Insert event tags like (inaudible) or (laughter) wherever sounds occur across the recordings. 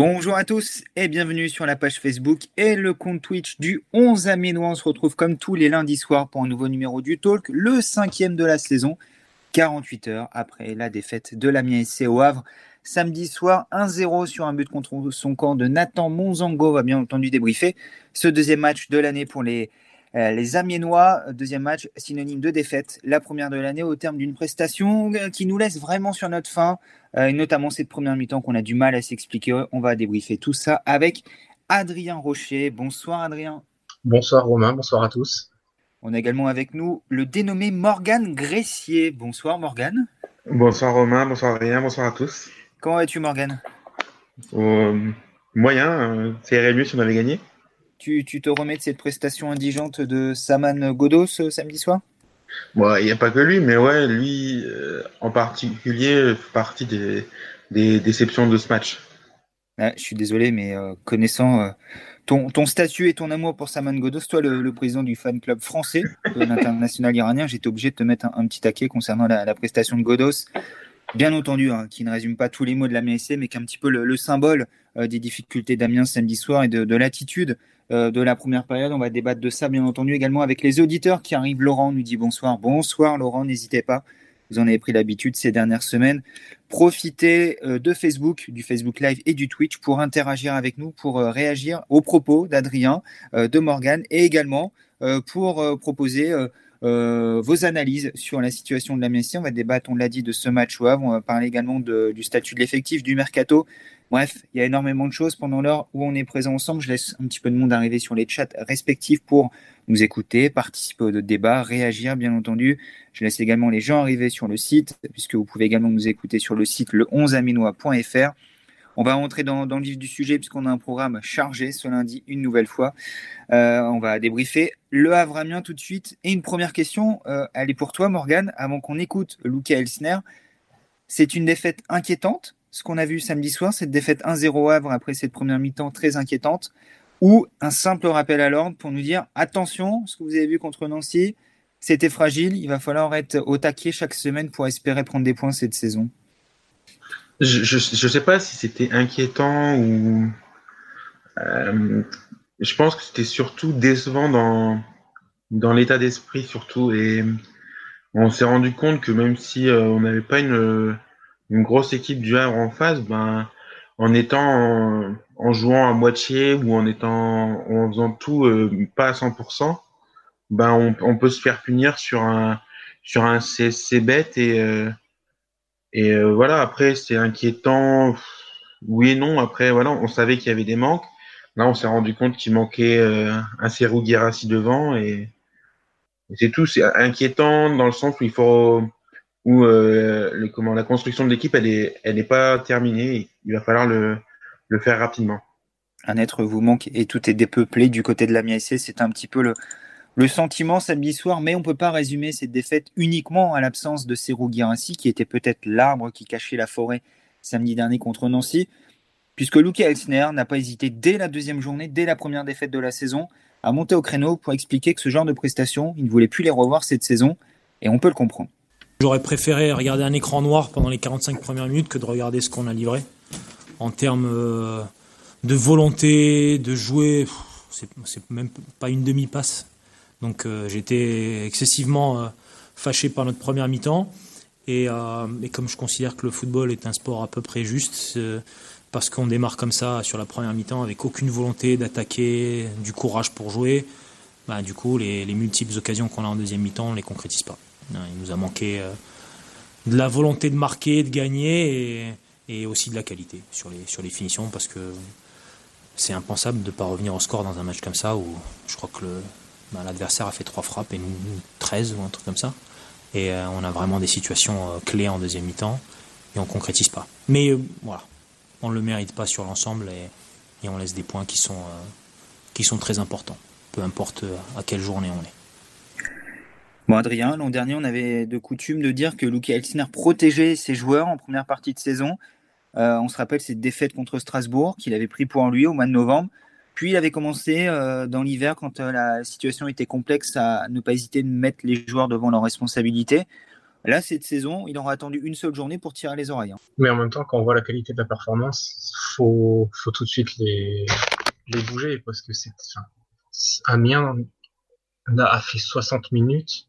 Bonjour à tous et bienvenue sur la page Facebook et le compte Twitch du 11 Aménois. On se retrouve comme tous les lundis soirs pour un nouveau numéro du Talk, le cinquième de la saison, 48 heures après la défaite de l'Amiens SC au Havre. Samedi soir, 1-0 sur un but contre son camp de Nathan Monzango va bien entendu débriefer ce deuxième match de l'année pour les les Amiénois, deuxième match, synonyme de défaite, la première de l'année au terme d'une prestation euh, qui nous laisse vraiment sur notre fin, euh, et notamment cette première mi-temps qu'on a du mal à s'expliquer. On va débriefer tout ça avec Adrien Rocher. Bonsoir Adrien. Bonsoir Romain, bonsoir à tous. On a également avec nous le dénommé Morgane Gressier. Bonsoir Morgane. Bonsoir Romain, bonsoir Adrien, bonsoir à tous. Comment vas-tu Morgane? Moyen, ça irait mieux si on avait gagné. Tu, te remets de cette prestation indigente de Saman Godos samedi soir? Il n'y a pas que lui, mais ouais, lui euh, en particulier fait partie des, déceptions de ce match. Ah, je suis désolé, mais euh, connaissant euh, ton, ton, statut et ton amour pour Saman Godos, toi, le, président du fan club français de l'international iranien, j'étais obligé de te mettre un, petit taquet concernant la, prestation de Godos. Bien entendu, hein, qui ne résume pas tous les mots de la MSC, mais qui est un petit peu le, symbole des difficultés d'Amiens samedi soir et de, de l'attitude euh, de la première période. On va débattre de ça, bien entendu, également avec les auditeurs qui arrivent. Laurent nous dit bonsoir. Bonsoir, Laurent, n'hésitez pas. Vous en avez pris l'habitude ces dernières semaines. Profitez euh, de Facebook, du Facebook Live et du Twitch pour interagir avec nous, pour euh, réagir aux propos d'Adrien, de Morgan et également pour proposer vos analyses sur la situation de la Messie. On va débattre, on l'a dit, de ce match au On va parler également du statut de l'effectif, du mercato, Bref, il y a énormément de choses pendant l'heure où on est présent ensemble. Je laisse un petit peu de monde arriver sur les chats respectifs pour nous écouter, participer au débat, réagir, bien entendu. Je laisse également les gens arriver sur le site, puisque vous pouvez également nous écouter sur le site le 11aminois.fr. On va rentrer dans, le vif du sujet puisqu'on a un programme chargé ce lundi une nouvelle fois. Euh, on va débriefer le Havre tout de suite. Et une première question, euh, elle est pour toi Morgane, avant qu'on écoute Luca Elsner. C'est une défaite inquiétante ce qu'on a vu samedi soir, cette défaite 1-0 Havre après cette première mi-temps très inquiétante, ou un simple rappel à l'ordre pour nous dire attention, ce que vous avez vu contre Nancy, c'était fragile, il va falloir être au taquet chaque semaine pour espérer prendre des points cette saison. Je ne sais pas si c'était inquiétant ou. Euh, je pense que c'était surtout décevant dans, dans l'état d'esprit, surtout. Et on s'est rendu compte que même si euh, on n'avait pas une une grosse équipe du Havre en face, ben, en étant en, jouant à moitié ou en étant en faisant tout euh, pas à 100%, ben on, on, peut se faire punir sur un sur un CSC bête et euh, et euh, voilà après c'est inquiétant oui et non après voilà on savait qu'il y avait des manques là on s'est rendu compte qu'il manquait un Serou Guirassi devant et, c'est tout c'est inquiétant dans le sens où il faut où euh, comment, la construction de l'équipe, elle n'est elle est pas terminée. Il va falloir le, faire rapidement. Un être vous manque et tout est dépeuplé du côté de la MSC. C'est un petit peu le, le sentiment samedi soir, mais on ne peut pas résumer cette défaite uniquement à l'absence de Serou Guirassi, qui était peut-être l'arbre qui cachait la forêt samedi dernier contre Nancy, puisque Luke Elsner n'a pas hésité dès la deuxième journée, dès la première défaite de la saison, à monter au créneau pour expliquer que ce genre de prestations, il ne voulait plus les revoir cette saison, et on peut le comprendre. J'aurais préféré regarder un écran noir pendant les 45 premières minutes que de regarder ce qu'on a livré. En termes euh, de volonté, de jouer, c'est même pas une demi-passe. Donc euh, j'étais excessivement euh, fâché par notre première mi-temps. Et, et, comme je considère que le football est un sport à peu près juste, parce qu'on démarre comme ça sur la première mi-temps avec aucune volonté d'attaquer, du courage pour jouer, bah, du coup les, les multiples occasions qu'on a en deuxième mi-temps, on ne les concrétise pas. Il nous a manqué euh, de la volonté de marquer, de gagner et, aussi de la qualité sur les, sur les finitions parce que c'est impensable de ne pas revenir au score dans un match comme ça où je crois que bah, l'adversaire a fait trois frappes et nous 13 ou un truc comme ça. Et euh, on a vraiment des situations euh, clés en deuxième mi-temps et on concrétise pas. Mais voilà, on ne le mérite pas sur l'ensemble et, on laisse des points qui sont, très importants, peu importe à quelle journée on est. Bon, Adrien, l'an dernier, on avait de coutume de dire que Luke Elsner protégeait ses joueurs en première partie de saison. Euh, on se rappelle cette défaite contre Strasbourg qu'il avait pris pour lui au mois de novembre. Puis il avait commencé euh, dans l'hiver, quand euh, la situation était complexe, à ne pas hésiter de mettre les joueurs devant leurs responsabilités. Là, cette saison, il aura attendu une seule journée pour tirer les oreilles. Hein. Mais en même temps, quand on voit la qualité de la performance, faut, faut tout de suite les, bouger parce que c'est, Amiens a fait 60 minutes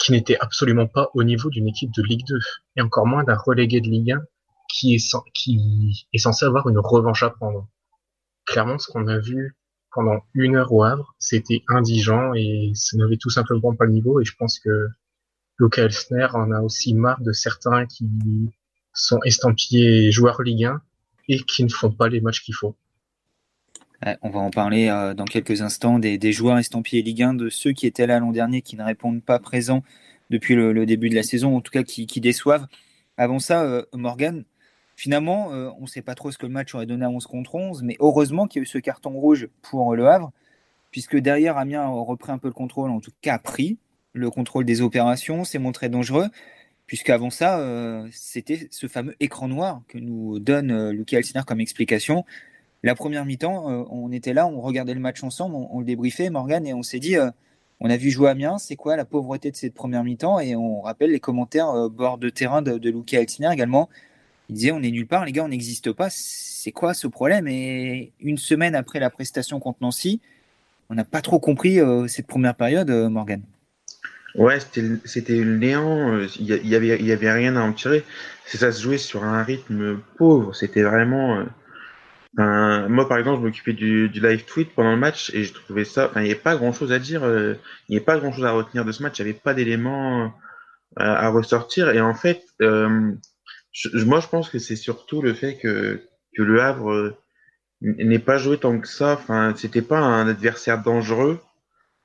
qui n'était absolument pas au niveau d'une équipe de Ligue 2 et encore moins d'un relégué de Ligue 1 qui est, qui est censé avoir une revanche à prendre. Clairement, ce qu'on a vu pendant une heure au Havre, c'était indigent et ça n'avait tout simplement pas le niveau et je pense que Luca Elsner en a aussi marre de certains qui sont estampillés joueurs Ligue 1 et qui ne font pas les matchs qu'il faut. on va en parler euh, dans quelques instants des, joueurs estampillés Ligue 1, de ceux qui étaient là l'an dernier, qui ne répondent pas présents depuis le, début de la saison, en tout cas qui, déçoivent. Avant ça, euh, Morgan, finalement, euh, on ne sait pas trop ce que le match aurait donné à 11 contre 11, mais heureusement qu'il y a eu ce carton rouge pour Le Havre, puisque derrière, Amiens a repris un peu le contrôle, en tout cas a pris le contrôle des opérations, s'est montré dangereux, puisqu'avant ça, euh, c'était ce fameux écran noir que nous donne euh, Alciner comme explication. La première mi-temps, euh, on était là, on regardait le match ensemble, on, le débriefait, Morgan, et on s'est dit, on a vu jouer Amiens, c'est quoi la pauvreté de cette première mi-temps? Et on rappelle les commentaires bord de terrain de, de Lucky Alciner également. Il disait, on est nulle part, les gars, on n'existe pas, c'est quoi ce problème? Et une semaine après la prestation contre Nancy, on n'a pas trop compris cette première période, Morgan. Ouais, c'était le néant. Euh, il y, avait, y avait rien à en tirer. Ça se jouait sur un rythme pauvre. C'était vraiment. Euh, moi, par exemple, je m'occupais du, live tweet pendant le match et je trouvais ça. Il n'y avait pas grand chose à dire. Euh, il n'y avait pas grand chose à retenir de ce match. Il n'y avait pas d'éléments à, ressortir. Et en fait, moi, je pense que c'est surtout le fait que, que le Havre n'ait pas joué tant que ça. Enfin, c'était pas un adversaire dangereux.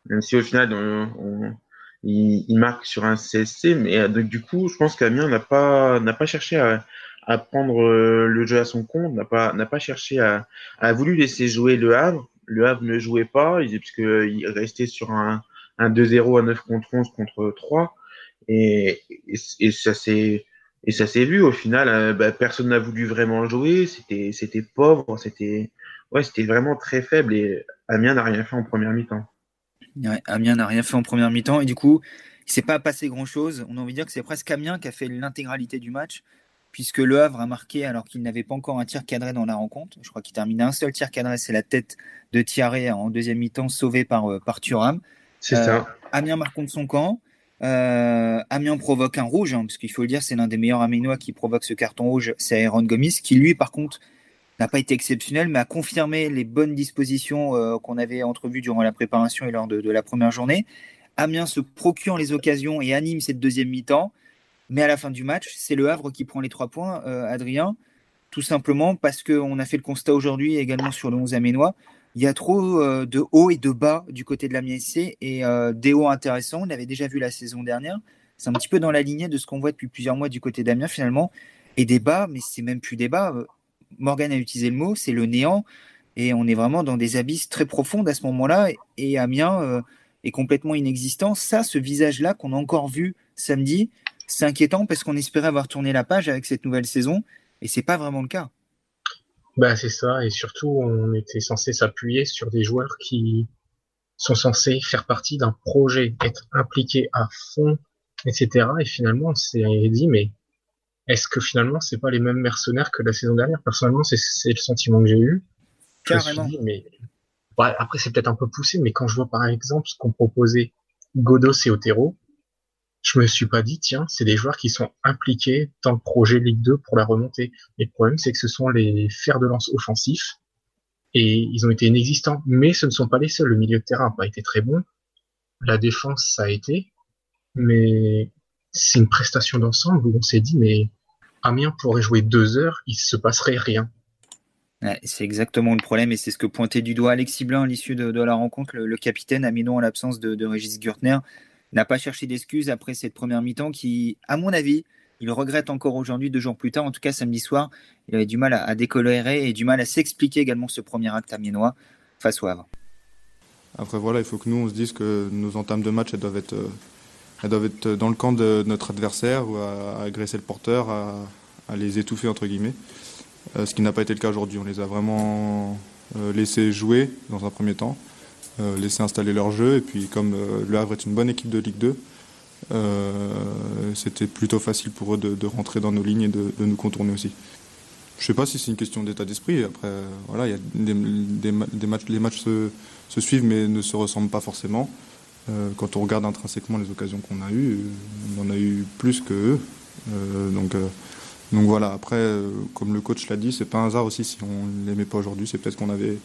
Même si au final, on il, il, marque sur un CSC, mais euh, du coup, je pense qu'Amiens n'a pas n'a pas cherché à, à prendre euh, le jeu à son compte, n'a pas n'a pas cherché à a voulu laisser jouer le Havre. Le Havre ne jouait pas, il, puisque il restait sur un, un 2-0 à 9 contre 11 contre 3 et, et, ça s'est et ça s'est vu au final. Euh, bah, personne n'a voulu vraiment jouer. C'était c'était pauvre. C'était ouais, c'était vraiment très faible et Amiens n'a rien fait en première mi-temps. Amiens n'a rien fait en première mi-temps et du coup, il s'est pas passé grand-chose. On a envie de dire que c'est presque Amiens qui a fait l'intégralité du match, puisque Le Havre a marqué alors qu'il n'avait pas encore un tir cadré dans la rencontre. Je crois qu'il termine un seul tir cadré, c'est la tête de Thierry en deuxième mi-temps, sauvé par, euh, par Thuram. C'est ça. Euh, Amiens marque contre son camp. Euh, Amiens provoque un rouge, hein, parce qu'il faut le dire, c'est l'un des meilleurs Amiénois qui provoque ce carton rouge, c'est Aaron Gomis, qui lui, par contre, n'a pas été exceptionnel, mais a confirmé les bonnes dispositions euh, qu'on avait entrevues durant la préparation et lors de, la première journée. Amiens se procure les occasions et anime cette deuxième mi-temps. Mais à la fin du match, c'est le Havre qui prend les trois points, euh, Adrien, tout simplement parce qu'on a fait le constat aujourd'hui également sur le 11 Aménois. Il y a trop euh, de hauts et de bas du côté de l'Amiens SC et des hauts intéressants. On l'avait déjà vu la saison dernière. C'est un petit peu dans la lignée de ce qu'on voit depuis plusieurs mois du côté d'Amiens finalement. Et des bas, mais c'est même plus des bas. Morgan a utilisé le mot, c'est le néant. Et on est vraiment dans des abysses très profondes à ce moment-là. Et Amiens euh, est complètement inexistant. Ça, ce visage-là qu'on a encore vu samedi, c'est inquiétant parce qu'on espérait avoir tourné la page avec cette nouvelle saison. Et c'est pas vraiment le cas. Bah, c'est ça. Et surtout, on était censé s'appuyer sur des joueurs qui sont censés faire partie d'un projet, être impliqués à fond, etc. Et finalement, on s'est dit, mais est-ce que finalement c'est pas les mêmes mercenaires que la saison dernière? Personnellement, c'est le sentiment que j'ai eu. Carrément. mais après c'est peut-être un peu poussé, mais quand je vois par exemple ce qu'ont proposé Godos et Otero, je me suis pas dit tiens, c'est des joueurs qui sont impliqués dans le projet Ligue 2 pour la remontée. Mais le problème c'est que ce sont les fers de lance offensifs et ils ont été inexistants. Mais ce ne sont pas les seuls. Le milieu de terrain n'a pas été très bon. La défense ça a été, mais c'est une prestation d'ensemble où on s'est dit mais Amiens pourrait jouer deux heures, il se passerait rien. c'est exactement le problème et c'est ce que pointait du doigt Alexis Blin à l'issue de, la rencontre. Le, capitaine, Aminon en l'absence de, Régis Gürtner, n'a pas cherché d'excuses après cette première mi-temps qui, à mon avis, il regrette encore aujourd'hui, deux jours plus tard, en tout cas samedi soir, il avait du mal à, décolorer et du mal à s'expliquer également ce premier acte amiénois face au Havre. Après voilà, il faut que nous on se dise que nos entames de match elles doivent être euh, doivent être dans le camp de notre adversaire ou à, agresser le porteur, à, les étouffer entre guillemets. Euh, ce qui n'a pas été le cas aujourd'hui. On les a vraiment euh, laissés jouer dans un premier temps, euh, laissés installer leur jeu et puis comme Le Havre est une bonne équipe de Ligue 2, c'était plutôt facile pour eux de, rentrer dans nos lignes et de, nous contourner aussi. Je ne sais pas si c'est une question d'état d'esprit. Après, voilà, il y a des, matchs, les matchs se, suivent mais ne se ressemblent pas forcément. quand on regarde intrinsèquement les occasions qu'on a eues, on en a eu plus que eux. donc donc voilà, après, euh, comme le coach l'a dit, c'est pas un hasard aussi si on l'aimait pas aujourd'hui. C'est peut-être qu'on avait,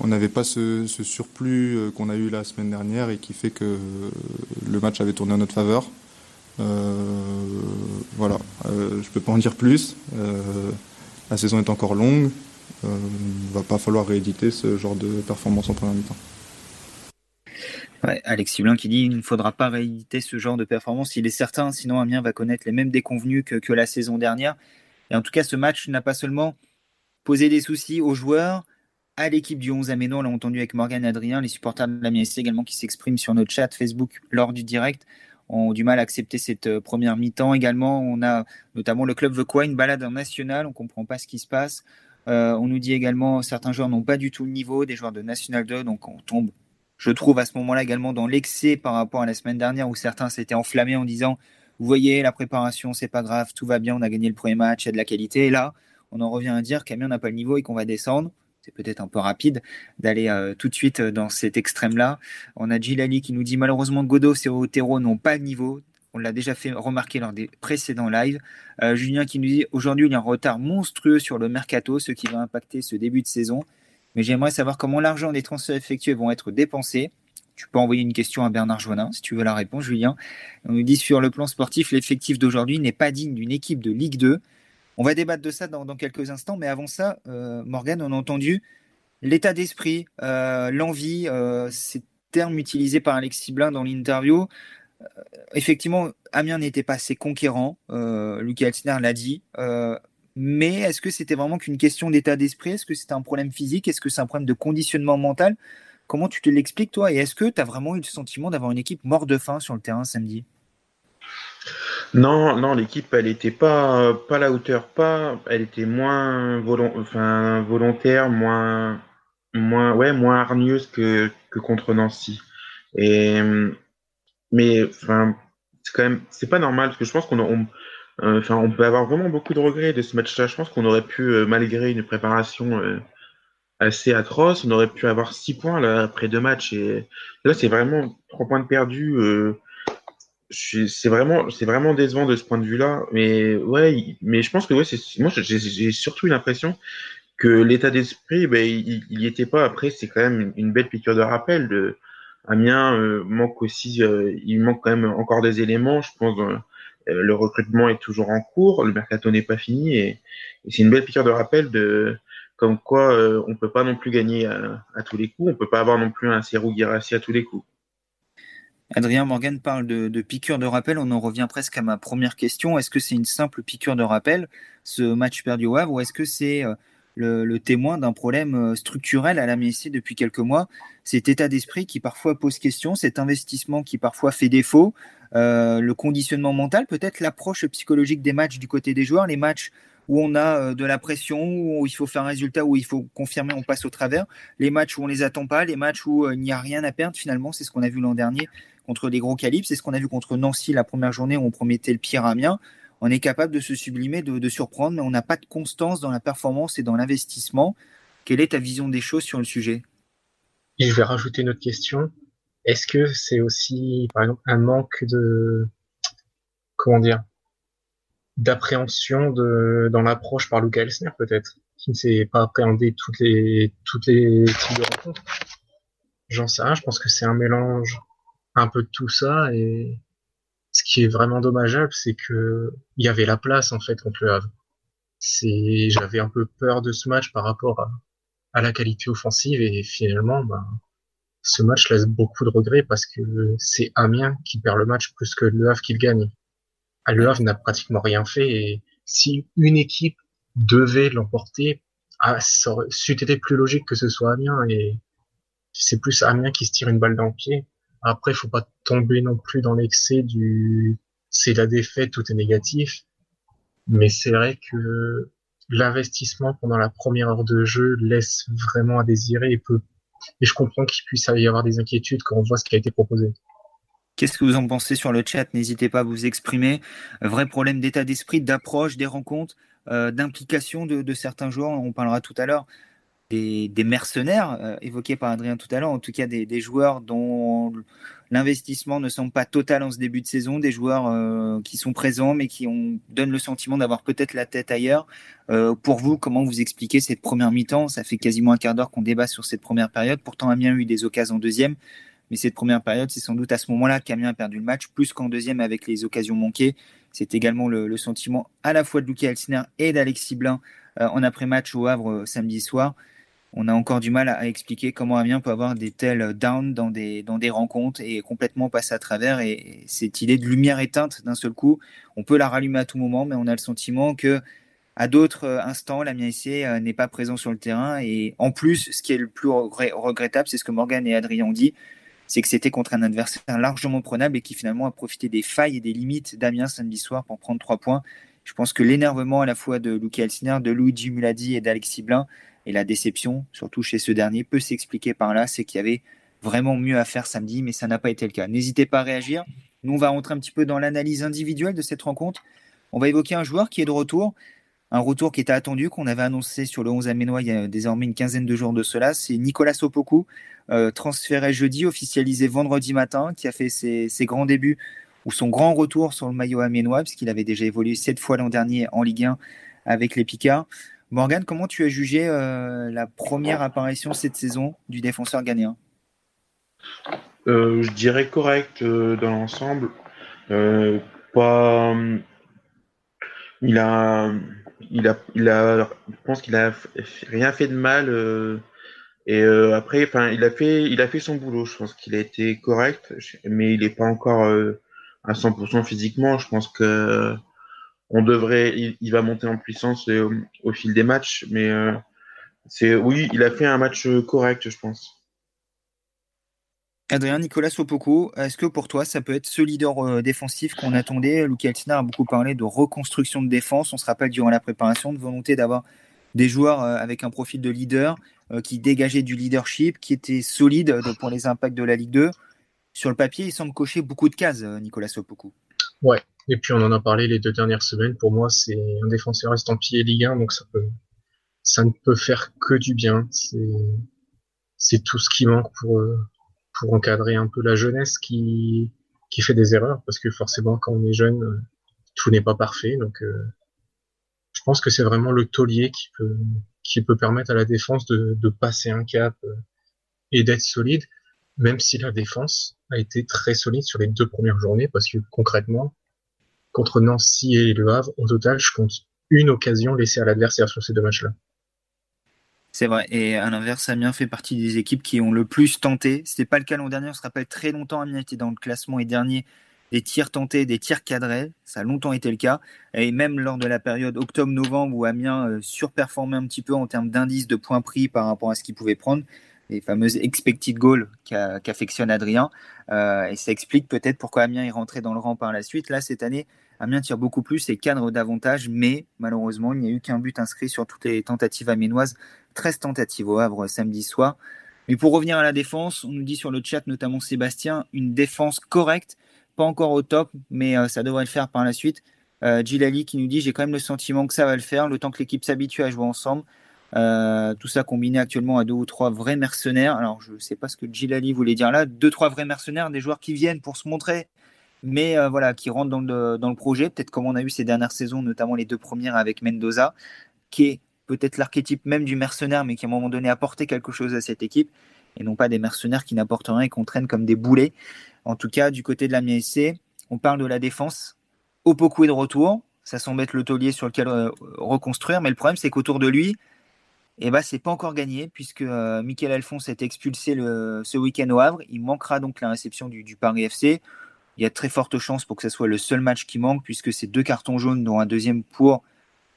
on n'avait pas ce, surplus euh, qu'on a eu la semaine dernière et qui fait que euh, le match avait tourné en notre faveur. voilà, je peux pas en dire plus. la saison est encore longue. il va pas falloir rééditer ce genre de performance en première mi-temps. Alexis Blin qui dit il ne faudra pas rééditer ce genre de performance. Il est certain, sinon Amiens va connaître les mêmes déconvenus que, la saison dernière. Et en tout cas, ce match n'a pas seulement posé des soucis aux joueurs, à l'équipe du 11 Aménon. On l'a entendu avec Morgan Adrien, les supporters de l'Amiens également qui s'expriment sur notre chat Facebook lors du direct ont du mal à accepter cette euh, première mi-temps. Également, on a notamment le club veut quoi Une balade en national, on ne comprend pas ce qui se passe. Euh, on nous dit également certains joueurs n'ont pas du tout le niveau des joueurs de National 2, donc on tombe je trouve à ce moment-là également dans l'excès par rapport à la semaine dernière où certains s'étaient enflammés en disant vous voyez la préparation c'est pas grave tout va bien on a gagné le premier match il y a de la qualité et là on en revient à dire qu'Amiens n'a pas le niveau et qu'on va descendre c'est peut-être un peu rapide d'aller euh, tout de suite dans cet extrême-là. On a Gilali qui nous dit malheureusement Godot et Otero n'ont pas le niveau. On l'a déjà fait remarquer lors des précédents lives. Euh, Julien qui nous dit aujourd'hui il y a un retard monstrueux sur le mercato, ce qui va impacter ce début de saison mais j'aimerais savoir comment l'argent des transferts effectués vont être dépensés. Tu peux envoyer une question à Bernard Joannin si tu veux la réponse, Julien. On nous dit sur le plan sportif, l'effectif d'aujourd'hui n'est pas digne d'une équipe de Ligue 2. On va débattre de ça dans, quelques instants, mais avant ça, euh, Morgan, on a entendu l'état d'esprit, euh, l'envie, euh, ces termes utilisés par Alexis Blin dans l'interview. effectivement, Amiens n'était pas assez conquérant, Lucas Elsner l'a dit mais est-ce que c'était vraiment qu'une question d'état d'esprit? Est-ce que c'était un problème physique? Est-ce que c'est un problème de conditionnement mental? Comment tu te l'expliques, toi? Et est-ce que tu as vraiment eu le sentiment d'avoir une équipe morte de faim sur le terrain samedi? Non, non, l'équipe, elle n'était pas, pas à la hauteur, pas, elle était moins volontaire, moins, moins, ouais, moins hargneuse que, que contre Nancy. Et, mais, enfin, c'est quand même, c'est pas normal parce que je pense qu'on on, euh, on peut avoir vraiment beaucoup de regrets de ce match-là. Je pense qu'on aurait pu, euh, malgré une préparation euh, assez atroce, on aurait pu avoir six points là, après deux matchs. Et là, c'est vraiment trois points de perdus. C'est vraiment, c'est vraiment décevant de ce point de vue-là. Mais ouais, mais je pense que ouais, c'est, moi, j'ai surtout l'impression que l'état d'esprit, ben, il n'y était pas. Après, c'est quand même une, belle piqûre de rappel. De, Amiens manque aussi, il manque quand même encore des éléments, je pense. Euh, le recrutement est toujours en cours, le mercato n'est pas fini et, c'est une belle piqûre de rappel de comme quoi euh, on peut pas non plus gagner à, tous les coups, on peut pas avoir non plus un Serou à tous les coups. Adrien Morgan parle de, de, piqûre de rappel. On en revient presque à ma première question. Est-ce que c'est une simple piqûre de rappel, ce match perdu au Havre, ou est-ce que c'est euh, le, témoin d'un problème structurel à la MSC depuis quelques mois? Cet état d'esprit qui parfois pose question, cet investissement qui parfois fait défaut, euh, le conditionnement mental, peut-être l'approche psychologique des matchs du côté des joueurs, les matchs où on a euh, de la pression, où il faut faire un résultat, où il faut confirmer, on passe au travers, les matchs où on les attend pas, les matchs où euh, il n'y a rien à perdre finalement, c'est ce qu'on a vu l'an dernier contre des gros calibres, c'est ce qu'on a vu contre Nancy la première journée où on promettait le pire à Amiens. On est capable de se sublimer, de, surprendre, mais on n'a pas de constance dans la performance et dans l'investissement. Quelle est ta vision des choses sur le sujet? Je vais rajouter une autre question. Est-ce que c'est aussi, par exemple, un manque de, comment dire, d'appréhension dans l'approche par Luca Elsner, peut-être, qui ne sait pas les, toutes les types de rencontres? J'en sais rien, je pense que c'est un mélange un peu de tout ça et ce qui est vraiment dommageable, c'est que il y avait la place, en fait, contre le Havre. C'est, j'avais un peu peur de ce match par rapport à, la qualité offensive et finalement, ben, ce match laisse beaucoup de regrets parce que c'est Amiens qui perd le match plus que Le Havre qui le gagne. Ah, le Havre n'a pratiquement rien fait et si une équipe devait l'emporter, ah, aurait été plus logique que ce soit Amiens et c'est plus Amiens qui se tire une balle dans le pied. Après, faut pas tomber non plus dans l'excès du c'est la défaite, tout est négatif. Mais c'est vrai que l'investissement pendant la première heure de jeu laisse vraiment à désirer et peut et je comprends qu'il puisse y avoir des inquiétudes quand on voit ce qui a été proposé. Qu'est-ce que vous en pensez sur le chat? N'hésitez pas à vous exprimer. Vrai problème d'état d'esprit, d'approche des rencontres, euh, d'implication de, certains joueurs. On parlera tout à l'heure des, mercenaires euh, évoqués par Adrien tout à l'heure. En tout cas, des, joueurs dont l'investissement ne semble pas total en ce début de saison. Des joueurs euh, qui sont présents mais qui donnent le sentiment d'avoir peut-être la tête ailleurs. pour vous, comment vous expliquez cette première mi-temps? Ça fait quasiment un quart d'heure qu'on débat sur cette première période. Pourtant, Amiens a eu des occasions en deuxième. Mais cette première période, c'est sans doute à ce moment-là qu'Amiens a perdu le match, plus qu'en deuxième avec les occasions manquées. C'est également le, sentiment à la fois de Luca Elsner et d'Alexis Blin euh, en après-match au Havre euh, samedi soir. On a encore du mal à, expliquer comment Amiens peut avoir des tels downs dans des, dans des rencontres et complètement passer à travers. Et, cette idée de lumière éteinte d'un seul coup, on peut la rallumer à tout moment, mais on a le sentiment que à d'autres euh, instants, l'Amiens ici n'est pas présent sur le terrain. Et en plus, ce qui est le plus regrettable, c'est ce que Morgan et Adrien ont dit, c'est que c'était contre un adversaire largement prenable et qui finalement a profité des failles et des limites d'Amiens samedi soir pour prendre trois points. Je pense que l'énervement à la fois de Luca Elsner, de Luigi Muladi et d'Alexis Blin et la déception, surtout chez ce dernier, peut s'expliquer par là, c'est qu'il y avait vraiment mieux à faire samedi, mais ça n'a pas été le cas. N'hésitez pas à réagir. Nous, on va rentrer un petit peu dans l'analyse individuelle de cette rencontre. On va évoquer un joueur qui est de retour, un retour qui était attendu, qu'on avait annoncé sur le 11 Aménois il y a désormais une quinzaine de jours de cela. C'est Nicolas Sopoku, euh, transféré jeudi, officialisé vendredi matin, qui a fait ses, grands débuts ou son grand retour sur le maillot aménois, puisqu'il avait déjà évolué sept fois l'an dernier en Ligue 1 avec les Picards. Morgan, comment tu as jugé euh, la première apparition cette saison du défenseur ghanéen? Euh, Je dirais correct dans l'ensemble. Il a il a, il je pense qu'il a rien fait de mal. Euh, et euh, après, enfin, il a fait, il a fait son boulot. Je pense qu'il a été correct, mais il n'est pas encore euh, à 100% physiquement. Je pense que on devrait, il, va monter en puissance au, fil des matchs, mais c'est, oui, il a fait un match correct, je pense. Adrien Nicolas Sopoku, est-ce que pour toi ça peut être ce leader euh, défensif qu'on attendait? Luki Altina a beaucoup parlé de reconstruction de défense. On se rappelle durant la préparation de volonté d'avoir des joueurs euh, avec un profil de leader euh, qui dégageaient du leadership, qui étaient solides pour les impacts de la Ligue 2. Sur le papier, il semble cocher beaucoup de cases, Nicolas Sopoku. Ouais, et puis on en a parlé les deux dernières semaines. Pour moi, c'est un défenseur estampillé Ligue 1, donc ça peut, ça ne peut faire que du bien. C'est, tout ce qui manque pour pour encadrer un peu la jeunesse qui, qui fait des erreurs, parce que forcément, quand on est jeune, tout n'est pas parfait. Donc, euh, je pense que c'est vraiment le taulier qui peut, qui peut permettre à la défense de, de passer un cap et d'être solide, même si la défense a été très solide sur les deux premières journées, parce que concrètement, contre Nancy et Le Havre, au total, je compte une occasion laissée à l'adversaire sur ces deux matchs-là. C'est vrai. Et à l'inverse, Amiens fait partie des équipes qui ont le plus tenté. C'était pas le cas l'an dernier. On se rappelle très longtemps, Amiens était dans le classement et dernier des tirs tentés, des tirs cadrés. Ça a longtemps été le cas. Et même lors de la période octobre-novembre où Amiens euh, surperformait un petit peu en termes d'indice de points pris par rapport à ce qu'il pouvait prendre, les fameuses expected goals qu'affectionne Adrien. Euh, et ça explique peut-être pourquoi Amiens est rentré dans le rang par la suite. Là, cette année, Amiens tire beaucoup plus et cadre davantage, mais malheureusement, il n'y a eu qu'un but inscrit sur toutes les tentatives amiénoises. 13 tentatives au Havre samedi soir. Mais pour revenir à la défense, on nous dit sur le chat, notamment Sébastien, une défense correcte, pas encore au top, mais euh, ça devrait le faire par la suite. Euh, qui nous dit j'ai quand même le sentiment que ça va le faire, le temps que l'équipe s'habitue à jouer ensemble. Euh, tout ça combiné actuellement à deux ou trois vrais mercenaires. Alors je ne sais pas ce que Gilali voulait dire là. Deux, trois vrais mercenaires, des joueurs qui viennent pour se montrer, mais euh, voilà, qui rentrent dans le, dans le projet, peut-être comme on a eu ces dernières saisons, notamment les deux premières avec Mendoza, qui est peut-être l'archétype même du mercenaire, mais qui à un moment donné apporté quelque chose à cette équipe, et non pas des mercenaires qui n'apportent rien et qu'on traîne comme des boulets. En tout cas, du côté de la MSC, on parle de la défense. Opoku est de retour, ça semble être le taulier sur lequel euh, reconstruire, mais le problème c'est qu'autour de lui, et eh ben, c'est pas encore gagné puisque euh, Michael Alphonse est expulsé le, ce week-end au Havre. Il manquera donc la réception du, du Paris FC il y a très forte chance pour que ce soit le seul match qui manque, puisque c'est deux cartons jaunes, dont un deuxième pour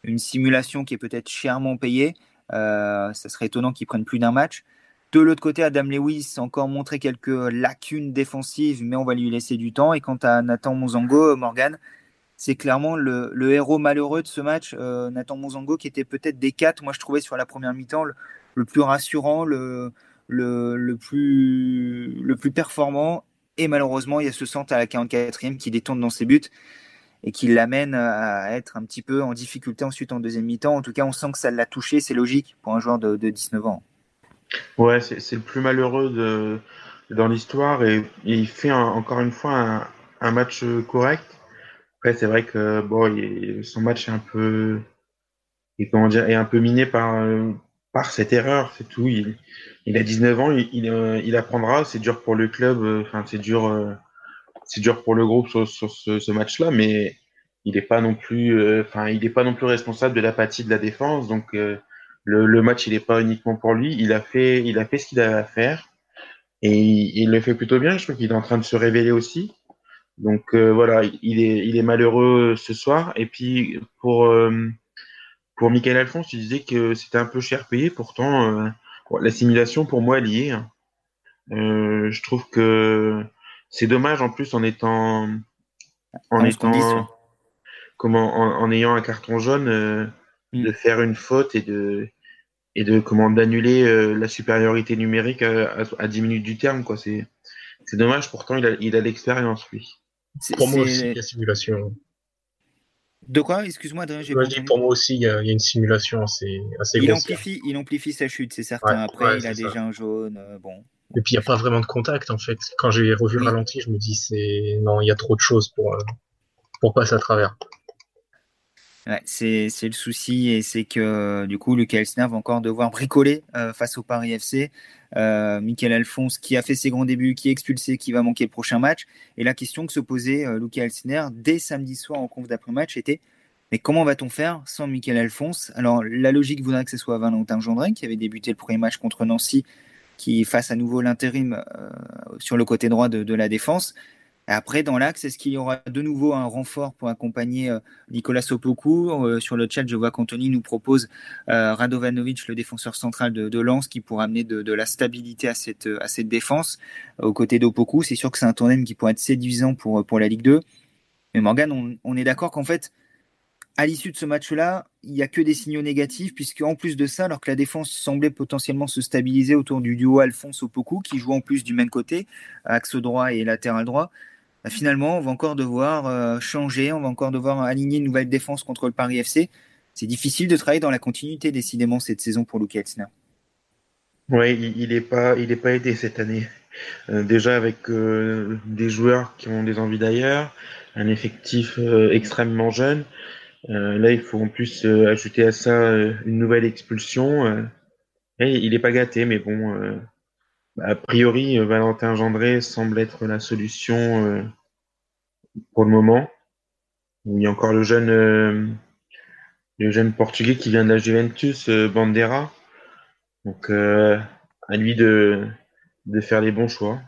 une simulation qui est peut-être chèrement payée. Euh, ça serait étonnant qu'ils prennent plus d'un match. De l'autre côté, Adam Lewis a encore montré quelques lacunes défensives, mais on va lui laisser du temps. Et quant à Nathan Monzango, Morgan, c'est clairement le, héros malheureux de ce match. Euh, Nathan Monzango, qui était peut-être des quatre, moi je trouvais sur la première mi-temps le, plus rassurant, le, plus, performant Et malheureusement, il y a ce centre à la 44e qui détourne dans ses buts et qui l'amène à être un petit peu en difficulté ensuite en deuxième mi-temps. En tout cas, on sent que ça l'a touché, c'est logique pour un joueur de, 19 ans. Ouais, c'est le plus malheureux de, dans l'histoire et, il fait encore une fois un, match correct. C'est vrai que bon, son match est un peu, comment dire, est un peu miné par, par cette erreur, c'est tout. Il, il, a 19 ans, il, il, apprendra. C'est dur pour le club, enfin, c'est dur c'est dur pour le groupe sur, ce, match-là, mais il n'est pas non plus, euh, enfin, il n'est pas non plus responsable de l'apathie de la défense. Donc, euh, le, match, il n'est pas uniquement pour lui. Il a fait, il a fait ce qu'il avait à faire et il, le fait plutôt bien. Je crois qu'il est en train de se révéler aussi. Donc euh, voilà, il est, il est malheureux ce soir. Et puis pour pour Michael Alphonse, tu disais que c'était un peu cher payé. Pourtant, la simulation pour moi elle y est. Hein. je trouve que c'est dommage en plus en étant en étant comment en, ayant un carton jaune euh, mm. de faire une faute et de et de comment d'annuler euh, la supériorité numérique à, à, 10 minutes du terme quoi c'est c'est dommage pourtant il a il a l'expérience lui. Pour moi aussi la simulation. De quoi? Excuse-moi, Adrien. pour moi aussi, il y, a, une simulation assez, assez il amplifie, il amplifie sa chute, c'est certain. Après, il a déjà un jaune. Euh, bon. Et puis il n'y a pas vraiment de contact en fait. Quand j'ai revu le ralenti, je me dis c'est non, il y a trop de choses pour euh, pour passer à travers. C'est le souci et c'est que du coup Lucas Elsner va encore devoir bricoler euh, face au Paris FC. Euh, Michael Alphonse qui a fait ses grands débuts, qui est expulsé, qui va manquer le prochain match. Et la question que se posait euh, Lucas Elsner dès samedi soir en conf d'après-match était mais comment va-t-on faire sans Michael Alphonse? Alors la logique voudrait que ce soit Valentin Gendrin qui avait débuté le premier match contre Nancy qui fasse à nouveau l'intérim euh, sur le côté droit de, la défense. Après, dans l'axe, est-ce qu'il y aura de nouveau un renfort pour accompagner euh, Nicolas Sopoku euh, Sur le chat, je vois qu'Anthony nous propose Radovanovic, le défenseur central de, Lens, qui pourra amener de, la stabilité à cette, à cette défense aux côtés d'Opoku. C'est sûr que c'est un tandem qui pourrait être séduisant pour, pour la Ligue 2. Mais Morgan, on, on est d'accord qu'en fait, à l'issue de ce match-là, il n'y a que des signaux négatifs, puisque en plus de ça, alors que la défense semblait potentiellement se stabiliser autour du duo Alphonse Opoku, qui joue en plus du même côté, axe droit et latéral droit, bah, finalement, on va encore devoir euh, changer, on va encore devoir aligner une nouvelle défense contre le Paris FC. C'est difficile de travailler dans la continuité, décidément, cette saison pour Luke Elsner. Oui, il n'est pas, il pas aidé cette année. Euh, déjà avec euh, des joueurs qui ont des envies d'ailleurs, un effectif extrêmement jeune. Là, il faut en plus ajouter à ça une nouvelle expulsion. Il n'est pas gâté, mais bon, a priori, Valentin Gendré semble être la solution pour le moment. Il y a encore le jeune, le jeune portugais qui vient de la Juventus, Bandera. Donc, à lui de, de faire les bons choix.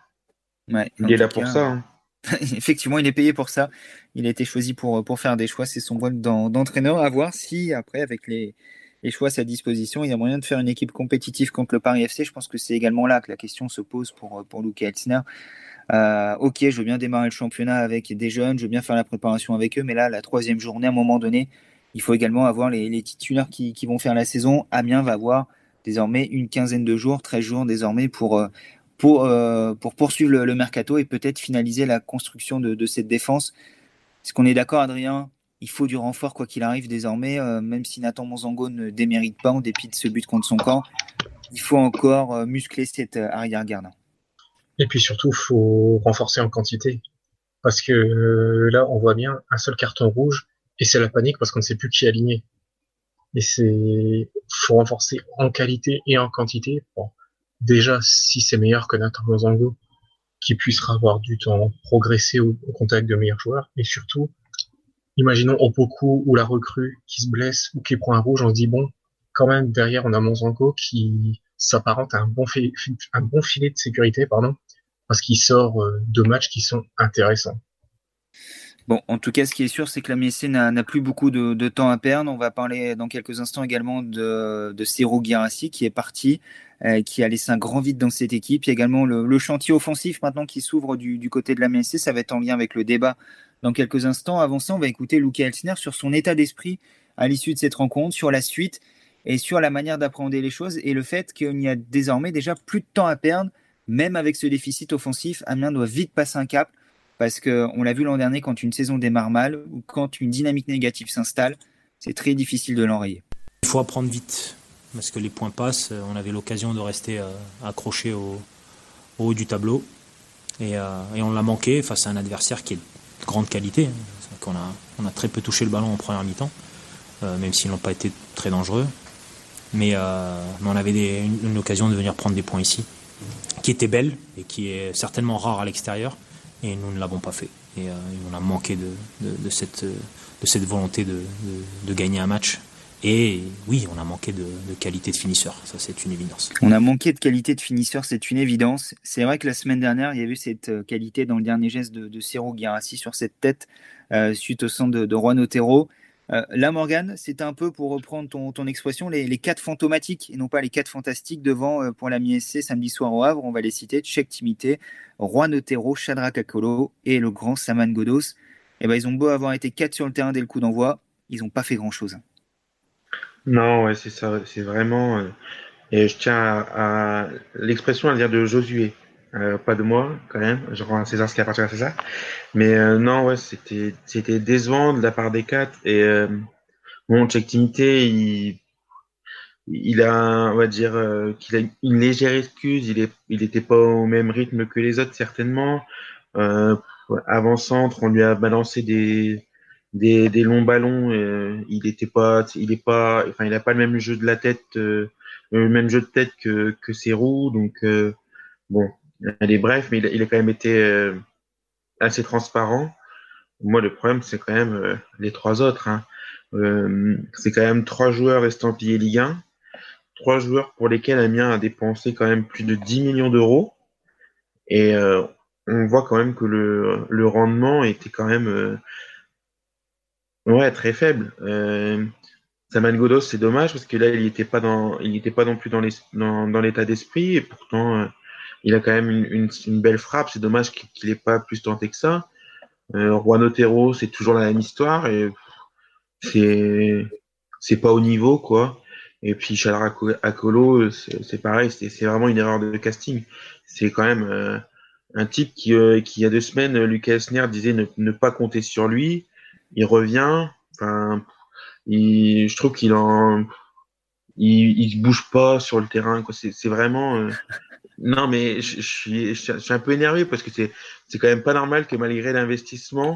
il est là pour ça. Hein. (laughs) Effectivement, il est payé pour ça. Il a été choisi pour, pour faire des choix. C'est son rôle d'entraîneur. À voir si, après, avec les, choix à sa disposition, il y a moyen de faire une équipe compétitive contre le Paris FC. Je pense que c'est également là que la question se pose pour, pour Luke Elsner. Euh, ok, je veux bien démarrer le championnat avec des jeunes, je veux bien faire la préparation avec eux, mais là, la troisième journée, à un moment donné, il faut également avoir les, titulaires qui, vont faire la saison. Amiens va avoir désormais une quinzaine de jours, 13 jours désormais pour, euh, pour, euh, pour poursuivre le, mercato et peut-être finaliser la construction de, cette défense. Est-ce qu'on est d'accord, Adrien? Il faut du renfort, quoi qu'il arrive, désormais, euh, même si Nathan Monzango ne démérite pas en dépit de ce but contre son camp. Il faut encore euh, muscler cette arrière-garde. Et puis surtout, faut renforcer en quantité. Parce que là, on voit bien un seul carton rouge et c'est la panique parce qu'on ne sait plus qui aligner. Et c'est, faut renforcer en qualité et en quantité déjà si c'est meilleur que Nathan Mozango, qui puisse avoir du temps progresser au, contact de meilleurs joueurs, et surtout, imaginons Opoku ou la recrue qui se blesse ou qui prend un rouge, on se dit bon, quand même derrière on a Monzango qui s'apparente à un bon, filet de sécurité, pardon, parce qu'il sort euh, de matchs qui sont intéressants. Bon, en tout cas, ce qui est sûr, c'est que la MSC n'a plus beaucoup de, temps à perdre. On va parler dans quelques instants également de, de Ciro Guirassi qui est parti, euh, qui a laissé un grand vide dans cette équipe. Il y a également le, chantier offensif maintenant qui s'ouvre du, côté de la MSC. Ça va être en lien avec le débat dans quelques instants. Avant ça, on va écouter Luca Elsner sur son état d'esprit à l'issue de cette rencontre, sur la suite et sur la manière d'appréhender les choses et le fait qu'il n'y a désormais déjà plus de temps à perdre même avec ce déficit offensif, Amiens doit vite passer un cap parce qu'on l'a vu l'an dernier quand une saison démarre mal ou quand une dynamique négative s'installe, c'est très difficile de l'enrayer. Il faut apprendre vite parce que les points passent. On avait l'occasion de rester accroché au, haut du tableau et, et on l'a manqué face à un adversaire qui est de grande qualité. On a, on a très peu touché le ballon en première mi-temps, même s'ils n'ont pas été très dangereux. Mais, euh, on avait une, occasion de venir prendre des points ici, qui était belle et qui est certainement rare à l'extérieur, et nous ne l'avons pas fait. Et euh, on a manqué de, de, de, cette, de cette volonté de, de, gagner un match. Et oui, on a manqué de, qualité de finisseur, ça c'est une évidence. On a manqué de qualité de finisseur, c'est une évidence. C'est vrai que la semaine dernière, il y a eu cette euh, qualité dans le dernier geste de, de Ciro Guirassi sur cette tête euh, suite au centre de, de Juan Otero. Euh, là, Morgan, c'est un peu, pour reprendre ton, expression, les, quatre fantomatiques et non pas les quatre fantastiques devant euh, pour la MSC samedi soir au Havre. On va les citer Tchèque Timité, Juan Otero, Shadrach Akolo et le grand Saman Godos. Et eh ben, ils ont beau avoir été quatre sur le terrain dès le coup d'envoi, ils n'ont pas fait grand-chose. Non, c'est ça. C'est vraiment. Euh, et je tiens à, à l'expression à dire de Josué. Euh, pas de moi, quand même. Je rends à César ce qui appartient à César. Mais euh, non, ouais, c'était c'était décevant de la part des quatre. Et euh, bon, Timité, il il a, on va dire, euh, qu'il a une légère excuse. Il est il était pas au même rythme que les autres certainement. Euh, avant centre, on lui a balancé des des, des longs ballons. il était pas, il est pas, enfin, il a pas le même jeu de la tête, le même jeu de tête que que ses roues. Donc bon, elle est bref, mais il a, quand même été euh, assez transparent. Moi, le problème, c'est quand même euh, les trois autres. Hein. Euh, c'est quand même trois joueurs estampillés Ligue 1, trois joueurs pour lesquels Amiens a dépensé quand même plus de 10 millions d'euros. Et euh, on voit quand même que le, le rendement était quand même euh, ouais, très faible. Euh, Saman Godos, c'est dommage parce que là, il n'était pas dans, il n'était pas non plus dans l'état d'esprit et pourtant il a quand même une, une, une belle frappe. C'est dommage qu'il n'ait pas plus tenté que ça. Euh, Juan Otero, c'est toujours la même histoire et c'est pas au niveau quoi. Et puis Chadra Akolo, c'est pareil, c'est vraiment une erreur de casting. C'est quand même euh, un type qui, euh, qui il y a deux semaines, Lucas Esner disait ne, ne, pas compter sur lui. Il revient. Enfin, je trouve qu'il en il bouge pas sur le terrain. C'est vraiment euh, non, mais je, suis, je, suis, un peu énervé parce que c'est, c'est quand même pas normal que malgré l'investissement,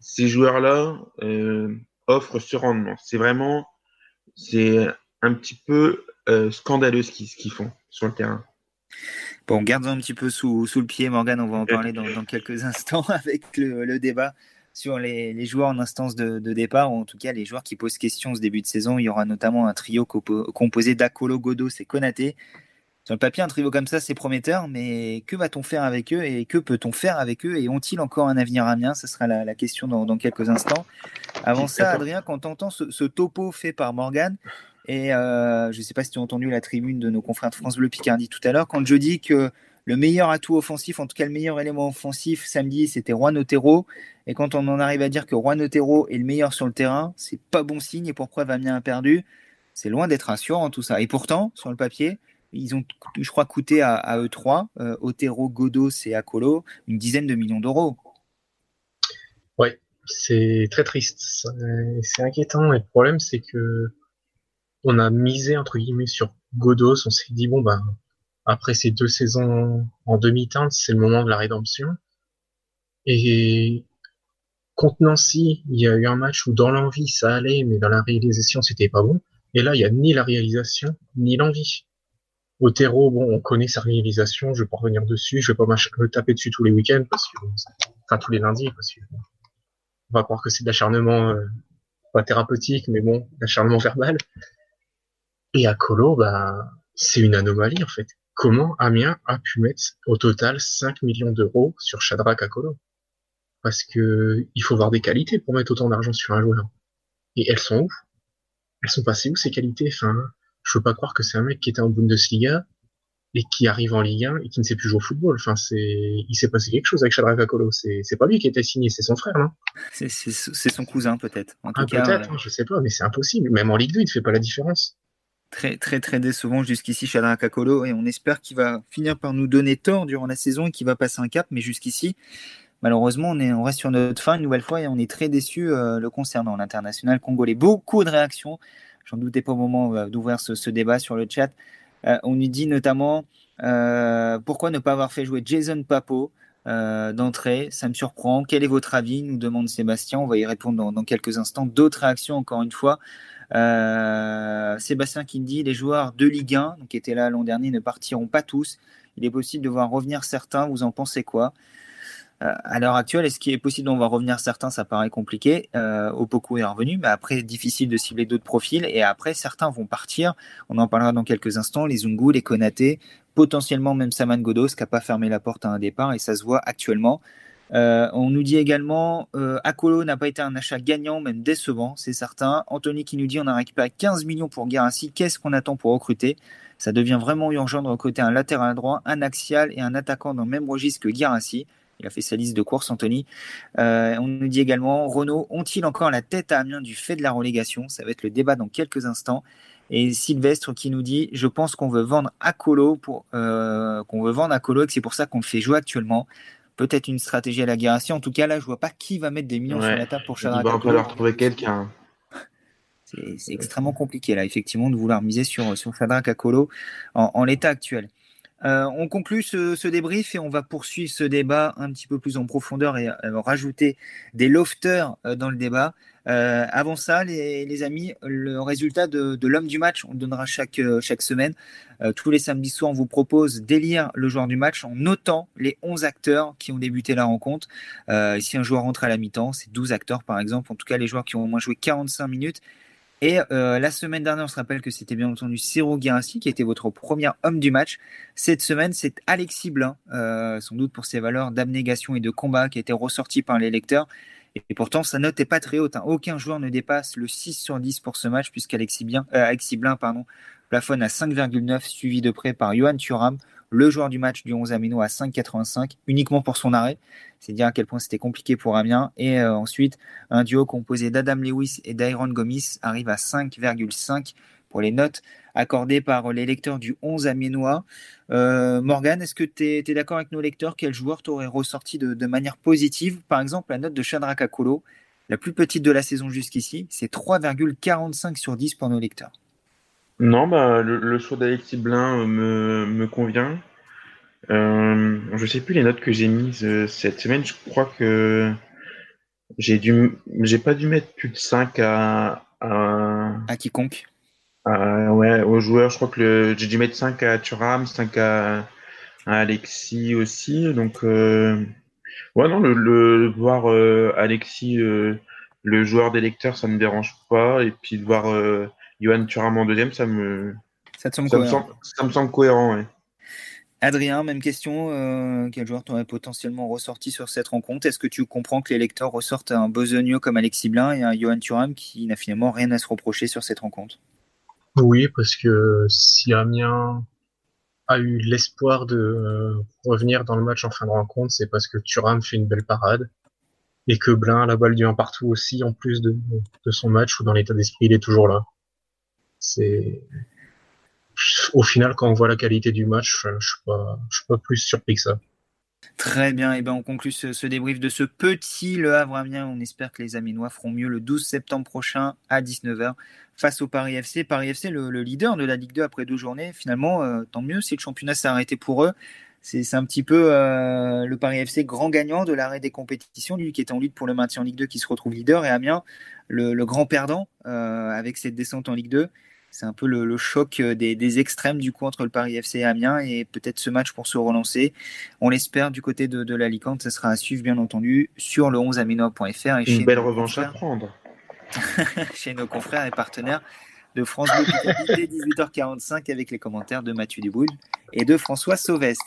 ces joueurs-là euh, offrent ce rendement. C'est vraiment, c'est un petit peu euh, scandaleux ce qu'ils, ce qu'ils font sur le terrain. Bon, garde un petit peu sous, sous le pied, Morgan. On va en parler dans, dans quelques instants (laughs) avec le, le débat sur les, les, joueurs en instance de, de, départ, ou en tout cas les joueurs qui posent question ce début de saison. Il y aura notamment un trio composé d'Akolo, Godos et Konaté. Sur le papier, un trio comme ça, c'est prometteur, mais que va-t-on faire avec eux et que peut-on faire avec eux et ont-ils encore un avenir à mien Ce sera la, la question dans, dans, quelques instants. Avant ça, Adrien, quand on entend ce, ce, topo fait par Morgan, et euh, je ne sais pas si tu as entendu la tribune de nos confrères de France Bleu Picardie tout à l'heure, quand je dis que le meilleur atout offensif, en tout cas le meilleur élément offensif samedi, c'était Juan Otero. Et quand on en arrive à dire que Juan Otero est le meilleur sur le terrain, c'est pas bon signe. Et pourquoi Vamien a perdu? C'est loin d'être rassurant tout ça. Et pourtant, sur le papier, ils ont, je crois, coûté à, eux trois, euh, Otero, Godos et Akolo, une dizaine de millions d'euros. Oui, c'est très triste. C'est inquiétant. Et le problème, c'est que on a misé, entre guillemets, sur Godos. On s'est dit, bon, ben, après ces deux saisons en demi-teinte, c'est le moment de la rédemption. Et contre Nancy, il y a eu un match où dans l'envie ça allait, mais dans la réalisation c'était pas bon. Et là, il y a ni la réalisation ni l'envie. Otero, bon, on connaît sa réalisation, je vais pas revenir dessus, je vais pas me taper dessus tous les week-ends parce que, enfin tous les lundis parce que on va croire que c'est de l'acharnement euh, pas thérapeutique, mais bon, l'acharnement verbal. Et à Colo, bah, c'est une anomalie en fait. Comment Amiens a pu mettre au total 5 millions d'euros sur Shadrach Akolo Parce que il faut voir des qualités pour mettre autant d'argent sur un joueur. Et elles sont où? Elles sont passées où ces qualités? Enfin, je veux pas croire que c'est un mec qui était en Bundesliga et qui arrive en Ligue 1 et qui ne sait plus jouer au football. Enfin, c'est, il s'est passé quelque chose avec Shadrach Akolo. C'est, c'est pas lui qui était signé, c'est son frère, non c'est, c'est, c'est son cousin peut-être. En tout ah, cas, peut-être, euh... je sais pas, mais c'est impossible. Même en Ligue 2, il ne fait pas la différence. Très, très, très décevant jusqu'ici, Shadrach Akolo, et on espère qu'il va finir par nous donner tort durant la saison et qu'il va passer un cap, mais jusqu'ici, malheureusement, on, est, on reste sur notre fin une nouvelle fois et on est très déçu euh, le concernant, l'international congolais. Beaucoup de réactions, j'en doutais pas au moment euh, d'ouvrir ce, débat sur le chat. Euh, on nous dit notamment pourquoi ne pas avoir fait jouer Jason Papo d'entrée, ça me surprend. Quel est votre avis? Nous demande Sébastien. On va y répondre dans, quelques instants. D'autres réactions, encore une fois. Euh, Sébastien qui dit les joueurs de Ligue 1 qui étaient là l'an dernier ne partiront pas tous. Il est possible de voir revenir certains. Vous en pensez quoi? euh, à l'heure actuelle, est-ce qu'il est possible d'en voir revenir certains? Ça paraît compliqué. Euh, Opoku est revenu, mais après, difficile de cibler d'autres profils. Et après, certains vont partir. On en parlera dans quelques instants. Les Zungu, les Konaté, potentiellement même Saman Godos, qui n'a pas fermé la porte à un départ. Et ça se voit actuellement. Euh, on nous dit également euh, Akolo n'a pas été un achat gagnant, même décevant, c'est certain. Anthony qui nous dit on a récupéré 15 millions pour Garassi. Qu'est-ce qu'on attend pour recruter? Ça devient vraiment urgent de recruter un latéral droit, un axial et un attaquant dans le même registre que Garassi. Il a fait sa liste de courses, Anthony. Euh, on nous dit également Renault ont-ils encore la tête à Amiens du fait de la relégation? Ça va être le débat dans quelques instants. Et Sylvestre qui nous dit Je pense qu'on veut vendre Akolo pour euh, qu'on veut vendre Akolo et que c'est pour ça qu'on le fait jouer actuellement peut-être une stratégie à la Guérassi. En tout cas, là, je vois pas qui va mettre des millions sur la table pour Shadrach. Il va falloir trouver quelqu'un. C'est extrêmement compliqué, là, effectivement, de vouloir miser sur, sur Shadrach Akolo en, l'état actuel. Euh, on conclut ce, débrief et on va poursuivre ce débat un petit peu plus en profondeur et euh, rajouter des lofters euh, dans le débat. Avant ça, les, amis, le résultat de, l'homme du match, on le donnera chaque, chaque semaine. Tous les samedis soirs, on vous propose d'élire le joueur du match en notant les 11 acteurs qui ont débuté la rencontre. si un joueur rentre à la mi-temps, c'est 12 acteurs par exemple, en tout cas les joueurs qui ont au moins joué 45 minutes. Et la semaine dernière, on se rappelle que c'était bien entendu Ciro Guérassi qui était votre premier homme du match. Cette semaine, c'est Alexis Blin, sans doute pour ses valeurs d'abnégation et de combat qui a été ressorti par les lecteurs. Et pourtant, sa note n'est pas très haute. Hein. Aucun joueur ne dépasse le 6 sur 10 pour ce match, puisqu'Alexis euh, Blin pardon, plafonne à 5,9, suivi de près par Johan Thuram, le joueur du match du 11 Amino à 5,85, uniquement pour son arrêt. C'est dire à quel point c'était compliqué pour Amiens. Et euh, ensuite, un duo composé d'Adam Lewis et d'Iron Gomis arrive à 5,5 pour les notes accordées par les lecteurs du 11 amiénois. Euh, Morgan, est-ce que tu es, d'accord avec nos lecteurs? Quel joueur t'aurait ressorti de, manière positive? Par exemple, la note de Shadrach Akolo, la plus petite de la saison jusqu'ici, c'est 3,45 sur 10 pour nos lecteurs. Non, bah, le, choix d'Alexis Blin me, convient. Euh, je sais plus les notes que j'ai mises euh, cette semaine. Je crois que j'ai dû, j'ai pas dû mettre plus de 5 à, à... à quiconque. Ouais, aux joueurs, je crois que j'ai dû mettre 5 à Thuram, 5 à, Alexis aussi. Donc, euh, ouais, non, le, voir euh, Alexis, le joueur des lecteurs, ça me dérange pas. Et puis de voir Johan Thuram en deuxième, ça me, ça, te semble ça, me, semble, ça me semble cohérent. Ouais. Adrien, même question. quel joueur t'aurait potentiellement ressorti sur cette rencontre? Est-ce que tu comprends que les lecteurs ressortent un besogneux comme Alexis Blin et un Johan Thuram qui n'a finalement rien à se reprocher sur cette rencontre? Oui, parce que si Amiens a eu l'espoir de euh, revenir dans le match en fin de rencontre, c'est parce que Thuram fait une belle parade et que Blin a la balle du 1 partout aussi, en plus de, de son match où dans l'état d'esprit il est toujours là. C'est au final quand on voit la qualité du match, je suis pas, je suis pas plus surpris que ça. Très bien, et ben on conclut ce, débrief de ce petit Le Havre Amiens. On espère que les Aminois feront mieux le 12 septembre prochain à 19h face au Paris FC. Paris FC, le, leader de la Ligue 2 après deux journées, finalement, euh, tant mieux si le championnat s'est arrêté pour eux. C'est un petit peu euh, le Paris FC grand gagnant de l'arrêt des compétitions, lui qui était en lutte pour le maintien en Ligue 2 qui se retrouve leader, et Amiens, le, grand perdant euh, avec cette descente en Ligue 2 c'est un peu le, choc euh, des, extrêmes du coup entre le Paris FC et Amiens et peut-être ce match pour se relancer. On l'espère du côté de, de l'Alicante, ça sera à suivre bien entendu sur le 11aminois.fr. Une belle revanche à prendre. (laughs) chez nos confrères et partenaires de France Bleu dès 18h45 avec les commentaires de Mathieu Duboul et de François Sauvestre.